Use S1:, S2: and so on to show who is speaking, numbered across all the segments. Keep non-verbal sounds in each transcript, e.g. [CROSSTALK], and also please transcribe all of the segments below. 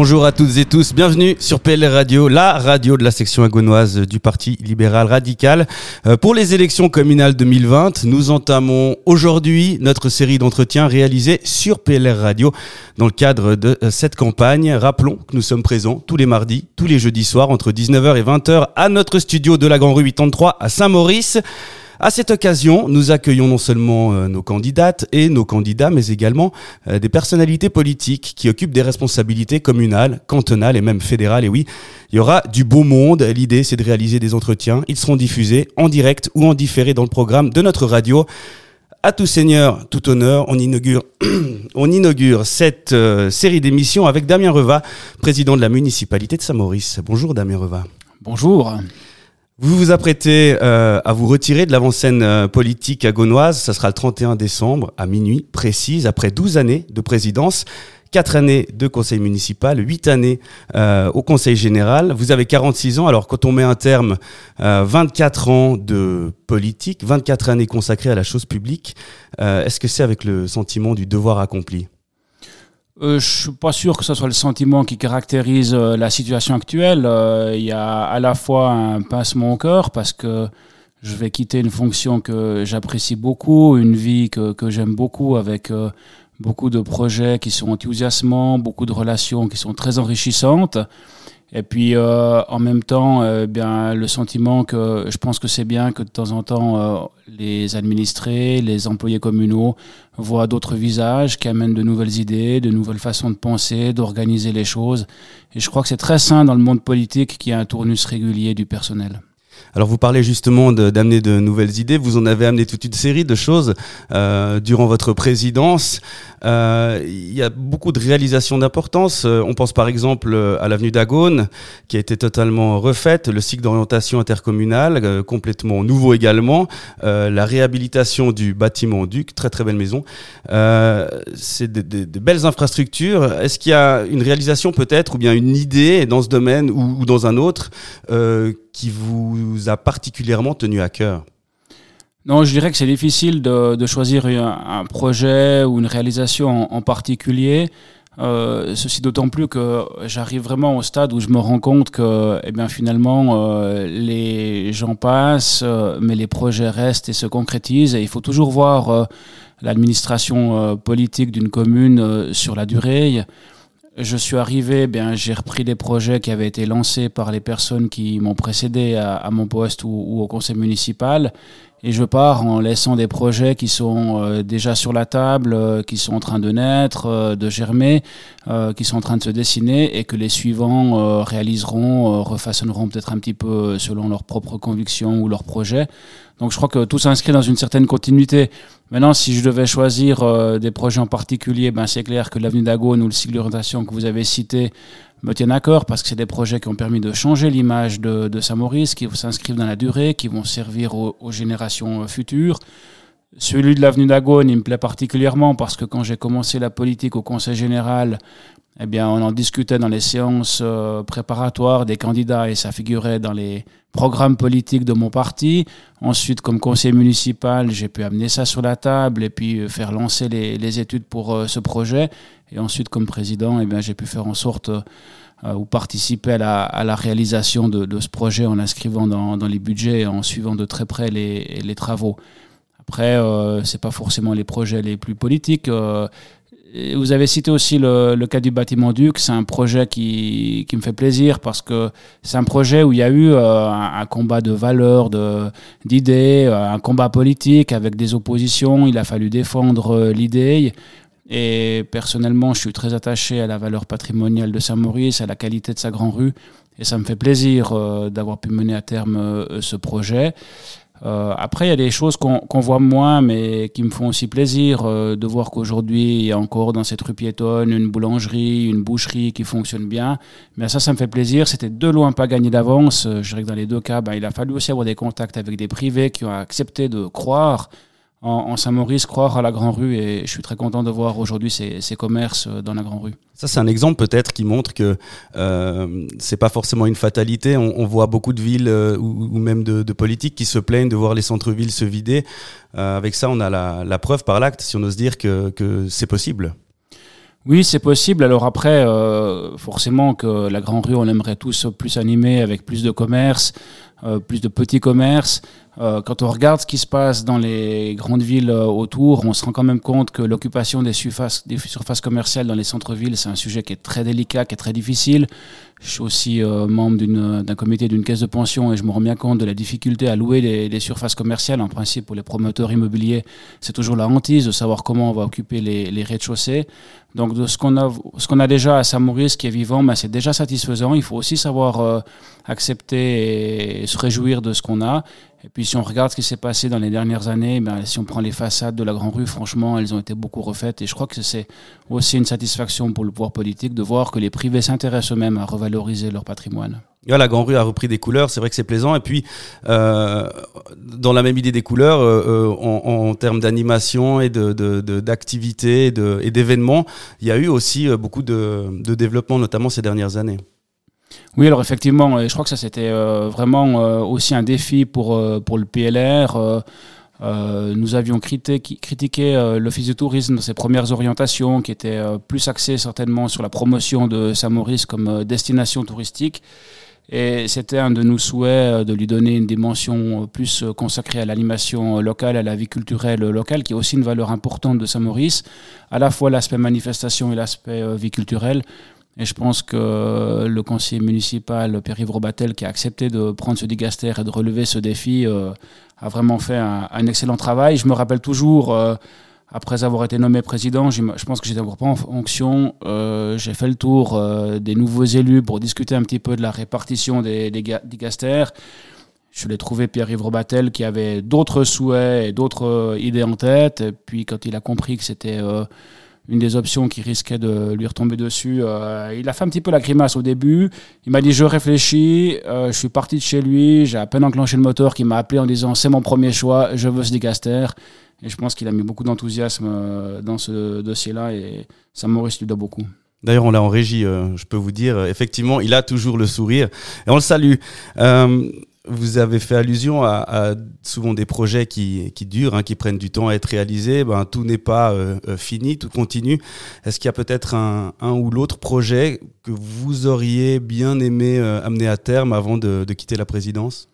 S1: Bonjour à toutes et tous, bienvenue sur PLR Radio, la radio de la section agonoise du Parti libéral radical. Euh, pour les élections communales 2020, nous entamons aujourd'hui notre série d'entretiens réalisés sur PLR Radio dans le cadre de euh, cette campagne. Rappelons que nous sommes présents tous les mardis, tous les jeudis soirs entre 19h et 20h à notre studio de la Grand Rue 83 à Saint-Maurice. À cette occasion, nous accueillons non seulement euh, nos candidates et nos candidats, mais également euh, des personnalités politiques qui occupent des responsabilités communales, cantonales et même fédérales. Et oui, il y aura du beau monde. L'idée, c'est de réaliser des entretiens. Ils seront diffusés en direct ou en différé dans le programme de notre radio. À tout seigneur, tout honneur, on inaugure, [CLEARS THROAT] cette euh, série d'émissions avec Damien Reva, président de la municipalité de Saint-Maurice. Bonjour Damien Reva.
S2: Bonjour.
S1: Vous vous apprêtez euh, à vous retirer de l'avant-scène euh, politique agonoise. Ça sera le 31 décembre à minuit précise, après 12 années de présidence. 4 années de conseil municipal, 8 années euh, au conseil général. Vous avez 46 ans, alors quand on met un terme, 24 ans de politique, 24 années consacrées à la chose publique, est-ce que c'est avec le sentiment du devoir accompli?
S2: Euh, je suis pas sûr que ce soit le sentiment qui caractérise euh, la situation actuelle. Euh, il y a à la fois un pincement au cœur parce que je vais quitter une fonction que j'apprécie beaucoup, une vie que, que j'aime beaucoup avec euh, beaucoup de projets qui sont enthousiasmants, beaucoup de relations qui sont très enrichissantes. Et puis euh, en même temps, euh, bien le sentiment que je pense que c'est bien que de temps en temps euh, les administrés, les employés communaux voient d'autres visages qui amènent de nouvelles idées, de nouvelles façons de penser, d'organiser les choses. Et je crois que c'est très sain dans le monde politique qu'il y a un tournus régulier du personnel.
S1: Alors vous parlez justement d'amener de, nouvelles idées, vous en avez amené toute une série de choses euh, durant votre présidence. Euh, il y a beaucoup de réalisations d'importance. Euh, on pense par exemple à l'avenue d'Agone qui a été totalement refaite, le cycle d'orientation intercommunale complètement nouveau également, la réhabilitation du bâtiment Duc, très très belle maison. C'est des, belles infrastructures. Est-ce qu'il y a une réalisation peut-être ou bien une idée dans ce domaine ou, ou dans un autre qui vous a particulièrement tenu à cœur
S2: non, je dirais que c'est difficile de, choisir un, projet ou une réalisation en, particulier. Euh, ceci d'autant plus que j'arrive vraiment au stade où je me rends compte que, eh bien, finalement, euh, les gens passent, euh, mais les projets restent et se concrétisent. Il faut toujours voir l'administration politique d'une commune sur la durée je suis arrivé, bien, j'ai repris des projets qui avaient été lancés par les personnes qui m'ont précédé à, mon poste ou, ou, au conseil municipal. Et je pars en laissant des projets qui sont euh, déjà sur la table, euh, qui sont en train de naître, euh, de germer, qui sont en train de se dessiner et que les suivants réaliseront, refaçonneront peut-être un petit peu selon leurs propres convictions ou leurs projets. Donc je crois que tout s'inscrit dans une certaine continuité. Maintenant, si je devais choisir des projets en particulier, ben c'est clair que l'avenue d'Agone ou le cycle d'orientation que vous avez cité me tiennent à cœur parce que c'est des projets qui ont permis de changer l'image de, de Saint-Maurice, qui s'inscrivent dans la durée, qui vont servir aux, générations euh, futures. Celui de l'avenue d'Agone, il me plaît particulièrement parce que quand j'ai commencé la politique au Conseil général, eh bien, on en discutait dans les séances euh, préparatoires des candidats et ça figurait dans les programmes politiques de mon parti. Ensuite, comme conseiller municipal, j'ai pu amener ça sur la table et puis euh, faire lancer les, études pour ce projet. Et ensuite, comme président, eh bien, j'ai pu faire en sorte euh, ou participer à la, réalisation de, ce projet en inscrivant dans, les budgets et en suivant de très près les, travaux. Après, euh, c'est pas forcément les projets les plus politiques. Euh, vous avez cité aussi le, le, cas du bâtiment Duc. C'est un projet qui, qui, me fait plaisir parce que c'est un projet où il y a eu euh, un, combat de valeurs, d'idées, euh, un combat politique avec des oppositions. Il a fallu défendre euh, l'idée. Et personnellement, je suis très attaché à la valeur patrimoniale de Saint-Maurice, à la qualité de sa grande rue. Et ça me fait plaisir d'avoir pu mener à terme ce projet. Euh, après, il y a des choses qu'on qu voit moins, mais qui me font aussi plaisir euh, de voir qu'aujourd'hui, il y a encore dans cette rue piétonne une boulangerie, une boucherie qui fonctionne bien. Mais ça, ça me fait plaisir. C'était de loin pas gagné d'avance. Euh, je dirais que dans les deux cas, ben, il a fallu aussi avoir des contacts avec des privés qui ont accepté de croire en, Saint-Maurice, croire à la Grand Rue. Et je suis très content de voir aujourd'hui ces, ces, commerces euh, dans la Grand Rue.
S1: Ça, c'est un exemple peut-être qui montre que euh, c'est pas forcément une fatalité. On, voit beaucoup de villes euh, ou, même de, politiques qui se plaignent de voir les centres-villes se vider. Euh, avec ça, on a la, la preuve par l'acte, si on ose dire, que, que c'est possible.
S2: Oui, c'est possible. Alors après, euh, forcément que la Grande Rue, on aimerait tous plus animer avec plus de commerce, euh, plus de petits commerces. Euh, quand on regarde ce qui se passe dans les grandes villes autour, on se rend quand même compte que l'occupation des surfaces, des surfaces commerciales dans les centres-villes, c'est un sujet qui est très délicat, qui est très difficile. Je suis aussi euh, membre d'un comité d'une caisse de pension et je me rends bien compte de la difficulté à louer des surfaces commerciales. En principe, pour les promoteurs immobiliers, c'est toujours la hantise de savoir comment on va occuper les, les rez-de-chaussée. Donc, de ce qu'on a, ce qu'on a déjà à Saint-Maurice qui est vivant, ben, c'est déjà satisfaisant. Il faut aussi savoir accepter et se réjouir de ce qu'on a. Et puis si on regarde ce qui s'est passé dans les dernières années, ben, si on prend les façades de la Grand Rue, franchement, elles ont été beaucoup refaites. Et je crois que c'est aussi une satisfaction pour le pouvoir politique de voir que les privés s'intéressent eux-mêmes à revaloriser leur patrimoine.
S1: la Grand Rue a repris des couleurs, c'est vrai que c'est plaisant. Et puis, euh, dans la même idée des couleurs, euh, euh en, termes d'animation et d'activité de, et d'événements, il y a eu aussi beaucoup de développement, notamment ces dernières années.
S2: Oui, alors effectivement, je crois que ça c'était euh, vraiment euh, aussi un défi pour, euh, pour le PLR. nous avions critiqué, l'Office du tourisme dans ses premières orientations, qui étaient plus axées certainement sur la promotion de Saint-Maurice comme destination touristique. Et c'était un de nos souhaits de lui donner une dimension plus consacrée à l'animation locale, à la vie culturelle locale, qui est aussi une valeur importante de Saint-Maurice, à la fois l'aspect manifestation et l'aspect vie culturelle. Et je pense que le conseiller municipal, Pierre-Yves Robatel, qui a accepté de prendre ce digaster et de relever ce défi, euh, a vraiment fait un, excellent travail. Je me rappelle toujours, euh, après avoir été nommé président, je pense que j'étais pas en fonction, euh, j'ai fait le tour des nouveaux élus pour discuter un petit peu de la répartition des, des digasters. Je l'ai trouvé Pierre-Yves Robatel qui avait d'autres souhaits et d'autres idées en tête. Et puis quand il a compris que c'était une des options qui risquait de lui retomber dessus. Euh, il a fait un petit peu la grimace au début. Il m'a dit je réfléchis. Euh, je suis parti de chez lui. J'ai à peine enclenché le moteur qui m'a appelé en disant c'est mon premier choix. Je veux ce Digaster. Et je pense qu'il a mis beaucoup d'enthousiasme euh, dans ce dossier-là et ça Maurice lui doit beaucoup.
S1: D'ailleurs, on l'a en régie, je peux vous dire. Effectivement, il a toujours le sourire et on le salue vous avez fait allusion à, souvent des projets qui, qui durent, hein, qui prennent du temps à être réalisés. Ben, tout n'est pas euh, euh, fini, tout continue. Est-ce qu'il y a peut-être un, ou l'autre projet que vous auriez bien aimé euh, amener à terme avant de, quitter la présidence?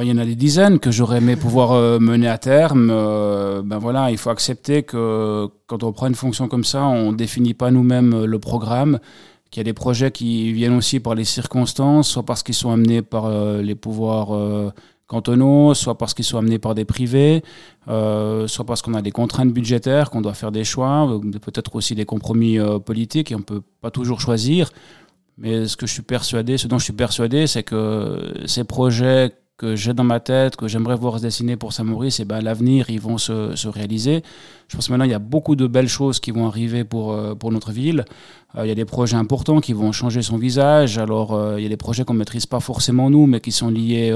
S2: Il y en a des dizaines que j'aurais aimé pouvoir mener à terme. ben voilà, il faut accepter que quand on prend une fonction comme ça, on définit pas nous-mêmes le programme qu'il y a des projets qui viennent aussi par les circonstances, soit parce qu'ils sont amenés par euh, les pouvoirs euh, cantonaux, soit parce qu'ils sont amenés par des privés, euh, soit parce qu'on a des contraintes budgétaires, qu'on doit faire des choix, peut-être aussi des compromis politiques et on ne peut pas toujours choisir. Mais ce que je suis persuadé, ce dont je suis persuadé, c'est que ces projets que j'ai dans ma tête, que j'aimerais voir se dessiner pour Saint-Maurice, et eh ben, l'avenir, ils vont se, se, réaliser. Je pense que maintenant, il y a beaucoup de belles choses qui vont arriver pour notre ville. Euh, il y a des projets importants qui vont changer son visage. Alors, euh, il y a des projets qu'on ne maîtrise pas forcément nous, mais qui sont liés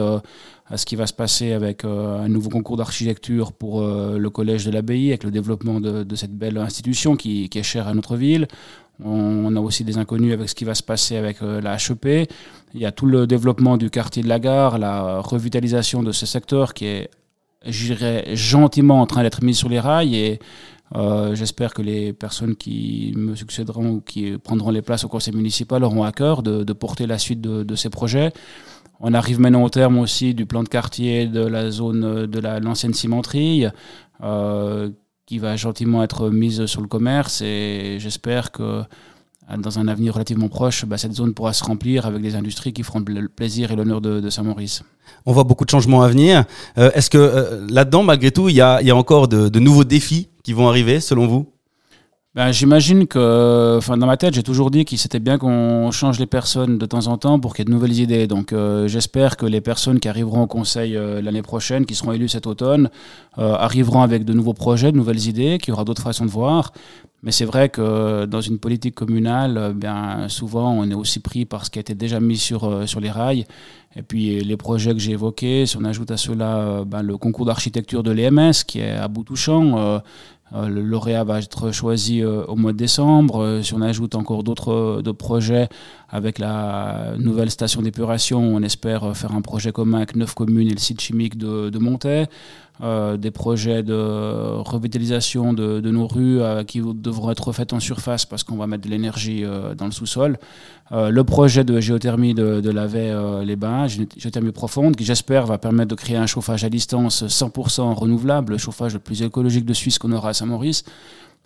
S2: à ce qui va se passer avec un nouveau concours d'architecture pour le Collège de l'Abbaye, avec le développement de, cette belle institution qui, qui, est chère à notre ville. On a aussi des inconnus avec ce qui va se passer avec euh, la HEP. Il y a tout le développement du quartier de la gare, la revitalisation de ce secteur qui est, je gentiment en train d'être mis sur les rails et euh, j'espère que les personnes qui me succéderont ou qui prendront les places au conseil municipal auront à cœur de, porter la suite de, ces projets. On arrive maintenant au terme aussi du plan de quartier de la zone de l'ancienne cimenterie. Euh, qui va gentiment être mise sur le commerce et j'espère que dans un avenir relativement proche, bah, cette zone pourra se remplir avec des industries qui feront le plaisir et l'honneur de, Saint-Maurice.
S1: On voit beaucoup de changements à venir. Euh, est-ce que euh, là-dedans, malgré tout, il y a, encore de nouveaux défis qui vont arriver, selon vous?
S2: Ben, J'imagine que, dans ma tête, j'ai toujours dit qu'il c'était bien qu'on change les personnes de temps en temps pour qu'il y ait de nouvelles idées. Donc, euh, j'espère que les personnes qui arriveront au conseil euh, l'année prochaine, qui seront élues cet automne, euh, arriveront avec de nouveaux projets, de nouvelles idées, qu'il y aura d'autres façons de voir. Mais c'est vrai que dans une politique communale, bien souvent, on est aussi pris par ce qui a été déjà mis sur, sur les rails. Et puis les projets que j'ai évoqués, si on ajoute à cela ben, le concours d'architecture de l'EMS qui est à bout touchant, le lauréat va être choisi euh, au mois de décembre. Euh, si on ajoute encore d'autres projets avec la nouvelle station d'épuration, on espère faire un projet commun avec neuf communes et le site chimique de, de des projets de revitalisation de, nos rues qui devront être refaites en surface parce qu'on va mettre de l'énergie dans le sous-sol. le projet de géothermie de, de les bains géothermie profonde, qui j'espère va permettre de créer un chauffage à distance 100% renouvelable, le chauffage le plus écologique de Suisse qu'on aura à Saint-Maurice.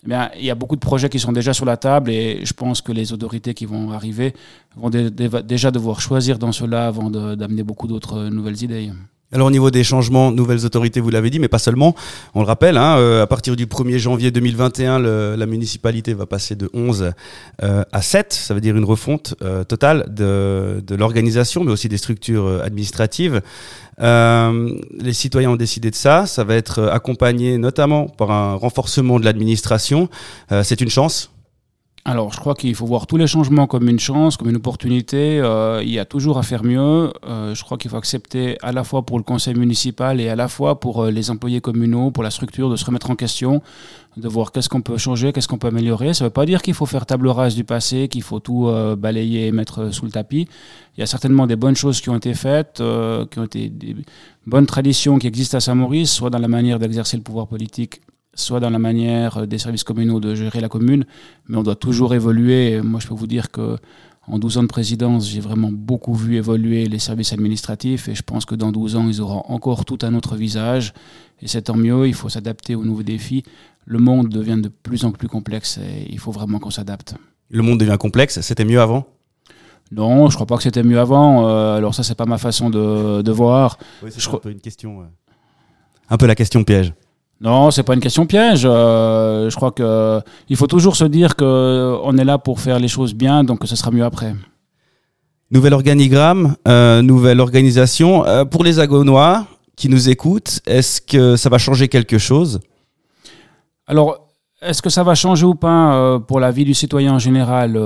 S2: Eh bien, il y a beaucoup de projets qui sont déjà sur la table et je pense que les autorités qui vont arriver vont déjà devoir choisir dans cela avant d'amener beaucoup d'autres nouvelles idées.
S1: Alors au niveau des changements, nouvelles autorités, vous l'avez dit, mais pas seulement. On le rappelle, hein, euh, à partir du 1er janvier 2021, le, la municipalité va passer de 11 euh, à 7. Ça veut dire une refonte euh, totale de, de l'organisation, mais aussi des structures administratives. les citoyens ont décidé de ça. Ça va être accompagné notamment par un renforcement de l'administration. C'est une chance
S2: alors, je crois qu'il faut voir tous les changements comme une chance, comme une opportunité. Euh, il y a toujours à faire mieux. Euh, je crois qu'il faut accepter à la fois pour le conseil municipal et à la fois pour euh, les employés communaux, pour la structure, de se remettre en question, de voir qu'est-ce qu'on peut changer, qu'est-ce qu'on peut améliorer. Ça ne veut pas dire qu'il faut faire table rase du passé, qu'il faut tout balayer et mettre sous le tapis. Il y a certainement des bonnes choses qui ont été faites, qui ont été des bonnes traditions qui existent à Saint-Maurice, soit dans la manière d'exercer le pouvoir politique soit dans la manière des services communaux de gérer la commune, mais on doit toujours évoluer. Moi, je peux vous dire que en 12 ans de présidence, j'ai vraiment beaucoup vu évoluer les services administratifs et je pense que dans 12 ans, ils auront encore tout un autre visage. Et c'est tant mieux, il faut s'adapter aux nouveaux défis. Le monde devient de plus en plus complexe et il faut vraiment qu'on s'adapte.
S1: Le monde devient complexe, c'était mieux avant?
S2: Non, je crois pas que c'était mieux avant. Euh, alors ça, c'est pas ma façon de, voir.
S1: Oui, c'est un peu une question... Un peu la question piège.
S2: Non, c'est pas une question piège. Euh, je crois que il faut toujours se dire que on est là pour faire les choses bien, donc ce sera mieux après.
S1: Nouvel organigramme, euh, nouvelle organisation. Euh, pour les Agonois qui nous écoutent, est-ce que ça va changer quelque chose?
S2: Alors, est-ce que ça va changer ou pas pour la vie du citoyen en général?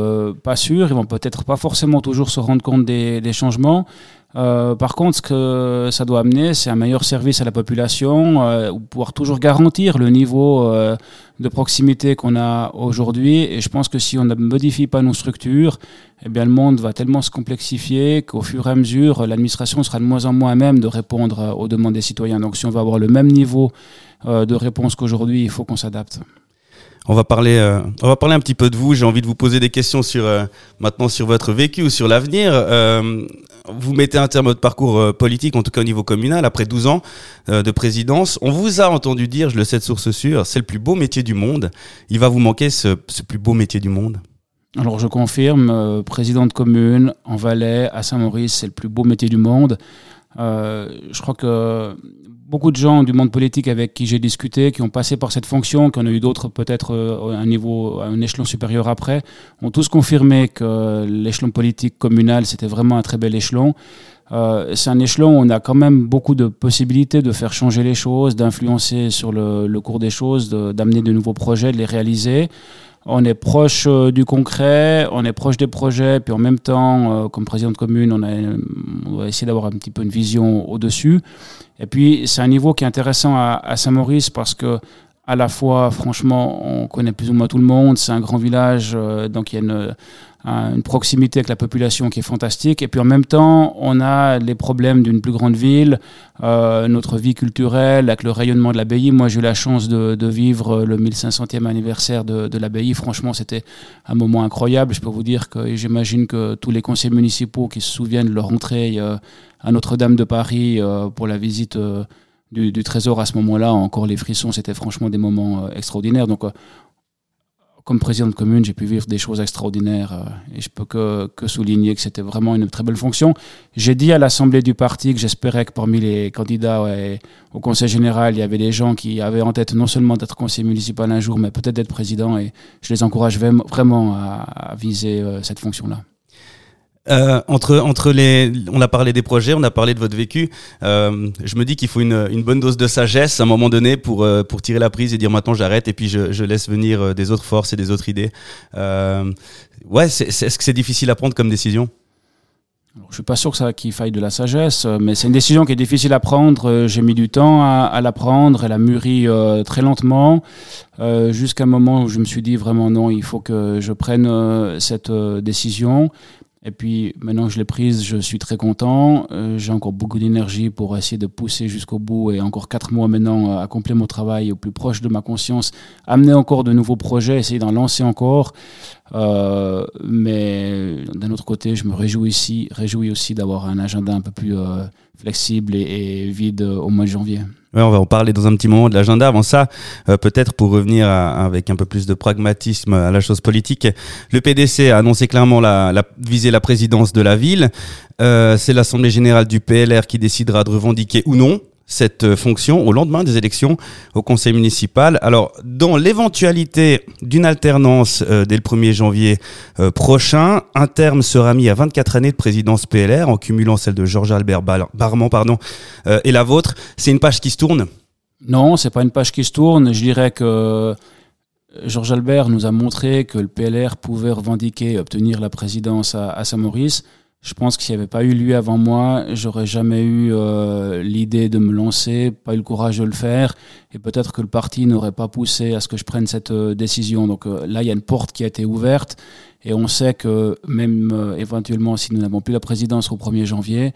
S2: Pas sûr. Ils vont peut-être pas forcément toujours se rendre compte des, changements. Euh, par contre, ce que ça doit amener, c'est un meilleur service à la population, euh, pouvoir toujours garantir le niveau euh, de proximité qu'on a aujourd'hui. Et je pense que si on ne modifie pas nos structures, eh bien, le monde va tellement se complexifier qu'au fur et à mesure, l'administration sera de moins en moins à même de répondre aux demandes des citoyens. Donc, si on veut avoir le même niveau de réponse qu'aujourd'hui, il faut qu'on s'adapte.
S1: On va parler, euh, on va parler un petit peu de vous. J'ai envie de vous poser des questions sur euh, maintenant sur votre vécu ou sur l'avenir. Euh, vous mettez un terme de parcours politique, en tout cas au niveau communal, après 12 ans de présidence. On vous a entendu dire, je le sais de source sûre, c'est le plus beau métier du monde. Il va vous manquer ce, ce plus beau métier du monde
S2: alors je confirme, président de commune en Valais, à Saint-Maurice, c'est le plus beau métier du monde. je crois que beaucoup de gens du monde politique avec qui j'ai discuté, qui ont passé par cette fonction, qui en ont eu d'autres peut-être euh, à un niveau, à un échelon supérieur après, ont tous confirmé que l'échelon politique communal, c'était vraiment un très bel échelon. Euh, c'est un échelon où on a quand même beaucoup de possibilités de faire changer les choses, d'influencer sur le, le, cours des choses, d'amener de, nouveaux projets, de les réaliser on est proche euh, du concret, on est proche des projets, puis en même temps, comme président de commune, on, a, on va essayer d'avoir un petit peu une vision au-dessus. Et puis, c'est un niveau qui est intéressant à, Saint-Maurice parce que, à la fois, franchement, on connaît plus ou moins tout le monde, c'est un grand village, euh, donc il y a une, une, proximité avec la population qui est fantastique. Et puis en même temps, on a les problèmes d'une plus grande ville, euh, notre vie culturelle, avec le rayonnement de l'abbaye. Moi, j'ai eu la chance de, de, vivre le 1500e anniversaire de, de l'abbaye. Franchement, c'était un moment incroyable. Je peux vous dire que j'imagine que tous les conseils municipaux qui se souviennent de leur entrée euh, à Notre-Dame de Paris euh, pour la visite euh, du, Trésor à ce moment-là, encore les frissons, c'était franchement des moments euh, extraordinaires. Donc, comme président de commune, j'ai pu vivre des choses extraordinaires et je peux que, que souligner que c'était vraiment une très belle fonction. J'ai dit à l'Assemblée du parti que j'espérais que parmi les candidats au Conseil général, il y avait des gens qui avaient en tête non seulement d'être conseiller municipal un jour, mais peut-être d'être président et je les encourage vraiment à viser cette fonction-là.
S1: Euh, entre entre les, on a parlé des projets, on a parlé de votre vécu. Euh, je me dis qu'il faut une, une bonne dose de sagesse à un moment donné pour euh, pour tirer la prise et dire maintenant j'arrête et puis je, je laisse venir euh, des autres forces et des autres idées. Euh, ouais, est-ce que c'est difficile à prendre comme décision?
S2: Je suis pas sûr que ça qu'il faille de la sagesse, mais c'est une décision qui est difficile à prendre. J'ai mis du temps à, à la prendre, elle a mûri euh, très lentement, euh, jusqu'à un moment où je me suis dit vraiment non, il faut que je prenne cette décision. Et puis maintenant que je l'ai prise, je suis très content. Euh, j'ai encore beaucoup d'énergie pour essayer de pousser jusqu'au bout et encore quatre mois maintenant accomplir mon travail au plus proche de ma conscience, amener encore de nouveaux projets, essayer d'en lancer encore. Euh, mais d'un autre côté, je me réjouis, ici, réjouis aussi d'avoir un agenda un peu plus euh, flexible et, vide au mois de janvier.
S1: on va en parler dans un petit moment de l'agenda. Avant ça, euh, peut-être pour revenir avec un peu plus de pragmatisme à la chose politique, le PDC a annoncé clairement la, la viser la présidence de la ville. C'est l'Assemblée générale du PLR qui décidera de revendiquer ou non cette euh, fonction au lendemain des élections au conseil municipal. Alors, dans l'éventualité d'une alternance euh, dès le 1er janvier euh, prochain, un terme sera mis à 24 années de présidence PLR en cumulant celle de Georges Albert Barman pardon, et la vôtre. C'est une page qui se tourne?
S2: Non, c'est pas une page qui se tourne. Je dirais que Georges Albert nous a montré que le PLR pouvait revendiquer obtenir la présidence à Saint-Maurice. Je pense que s'il n'y avait pas eu lui avant moi, j'aurais jamais eu euh, l'idée de me lancer, pas eu le courage de le faire, et peut-être que le parti n'aurait pas poussé à ce que je prenne cette euh, décision. Donc euh, là, il y a une porte qui a été ouverte, et on sait que même éventuellement, si nous n'avons plus la présidence au 1er janvier,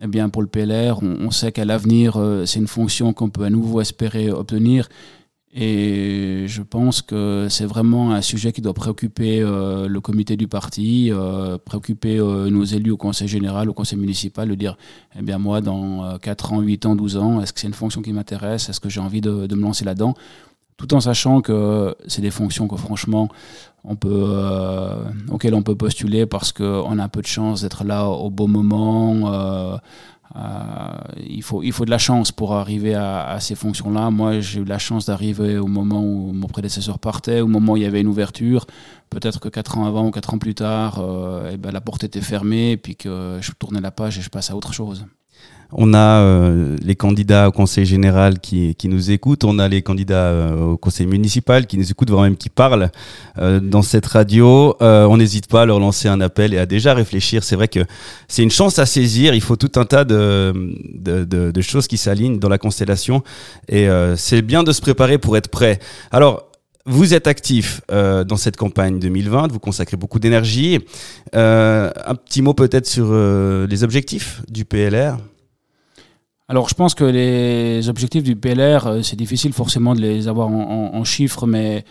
S2: eh bien pour le PLR, on, on sait qu'à l'avenir, c'est une fonction qu'on peut à nouveau espérer obtenir. Et je pense que c'est vraiment un sujet qui doit préoccuper euh, le comité du parti, euh, préoccuper euh, nos élus au conseil général, au conseil municipal, de dire, eh bien moi, dans 4 ans, 8 ans, 12 ans, est-ce que c'est une fonction qui m'intéresse? Est-ce que j'ai envie de, de, me lancer là-dedans? Tout en sachant que c'est des fonctions que franchement, on peut, auxquelles on peut postuler parce qu'on a un peu de chance d'être là au bon moment il, faut, il faut de la chance pour arriver à, ces fonctions-là. Moi, j'ai eu la chance d'arriver au moment où mon prédécesseur partait, au moment où il y avait une ouverture. Peut-être que quatre ans avant ou quatre ans plus tard, euh, eh ben, la porte était fermée, et puis que je tournais la page et je passe à autre chose.
S1: On a euh, les candidats au conseil général qui, nous écoutent, on a les candidats euh, au conseil municipal qui nous écoutent, voire même qui parlent euh, dans cette radio. on n'hésite pas à leur lancer un appel et à déjà réfléchir. C'est vrai que c'est une chance à saisir. Il faut tout un tas de, choses qui s'alignent dans la constellation et c'est bien de se préparer pour être prêt. Vous êtes actif euh, dans cette campagne 2020, vous consacrez beaucoup d'énergie. Euh, un petit mot peut-être sur euh, les objectifs du PLR
S2: alors je pense que les objectifs du PLR, c'est difficile forcément de les avoir en, chiffres, mais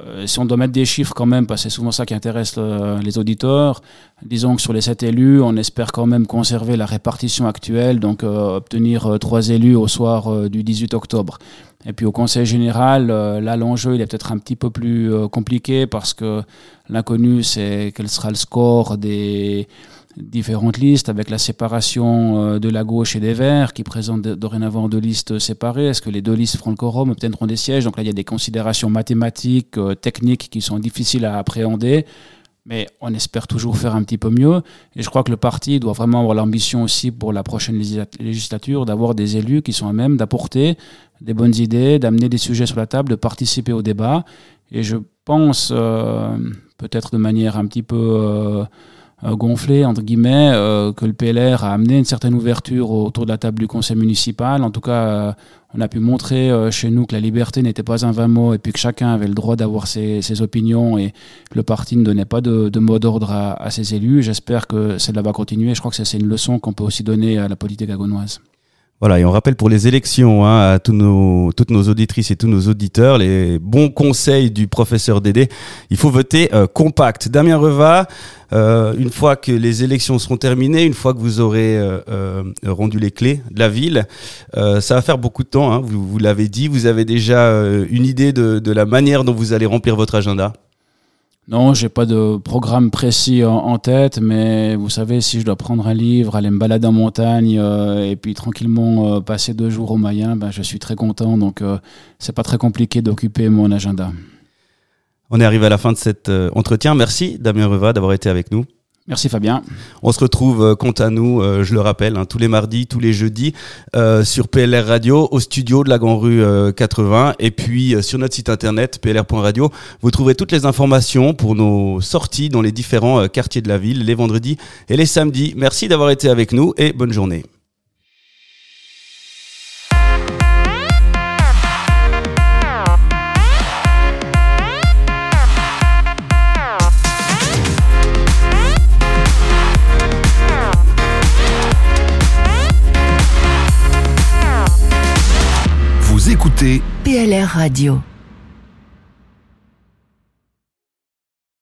S2: euh, si on doit mettre des chiffres quand même, parce que c'est souvent ça qui intéresse les auditeurs, disons que sur les sept élus, on espère quand même conserver la répartition actuelle, donc euh, obtenir trois élus au soir du 18 octobre. Et puis au Conseil général, là l'enjeu il est peut-être un petit peu plus compliqué parce que l'inconnu c'est quel sera le score des différentes listes avec la séparation euh, de la gauche et des verts qui présentent dorénavant deux listes séparées. Est-ce que les deux listes quorum, obtiendront des sièges? Donc là, il y a des considérations mathématiques, euh, techniques qui sont difficiles à appréhender. Mais on espère toujours faire un petit peu mieux. Et je crois que le parti doit vraiment avoir l'ambition aussi pour la prochaine législature d'avoir des élus qui sont à même d'apporter des bonnes idées, d'amener des sujets sur la table, de participer au débat. Et je pense, euh, peut-être de manière un petit peu gonflé, entre guillemets, euh, que le PLR a amené une certaine ouverture autour de la table du conseil municipal. En tout cas, euh, on a pu montrer chez nous que la liberté n'était pas un vain mot et puis que chacun avait le droit d'avoir ses, opinions et que le parti ne donnait pas de, mot d'ordre à, ses élus. J'espère que cela va continuer. Je crois que c'est une leçon qu'on peut aussi donner à la politique agonoise.
S1: Voilà, et on rappelle pour les élections hein, à toutes nos auditrices et tous nos auditeurs les bons conseils du professeur Dédé. Il faut voter euh, compact. Damien Reva, euh, une fois que les élections seront terminées, une fois que vous aurez euh, rendu les clés de la ville, ça va faire beaucoup de temps. Hein, vous, l'avez dit, vous avez déjà une idée de la manière dont vous allez remplir votre agenda
S2: non, j'ai pas de programme précis en, tête, mais vous savez, si je dois prendre un livre, aller me balader en montagne euh, et puis tranquillement euh, passer deux jours au Mayen, ben, je suis très content. Donc, euh, c'est pas très compliqué d'occuper mon agenda.
S1: On est arrivé à la fin de cet entretien. Merci Damien Reva d'avoir été avec nous.
S2: Merci Fabien.
S1: On se retrouve euh, quant à nous, euh, je le rappelle, hein, tous les mardis, tous les jeudis euh, sur PLR Radio au studio de la Grand Rue 80 et puis sur notre site internet plr.radio. Vous trouverez toutes les informations pour nos sorties dans les différents quartiers de la ville les vendredis et les samedis. Merci d'avoir été avec nous et bonne journée.
S3: PLR Radio.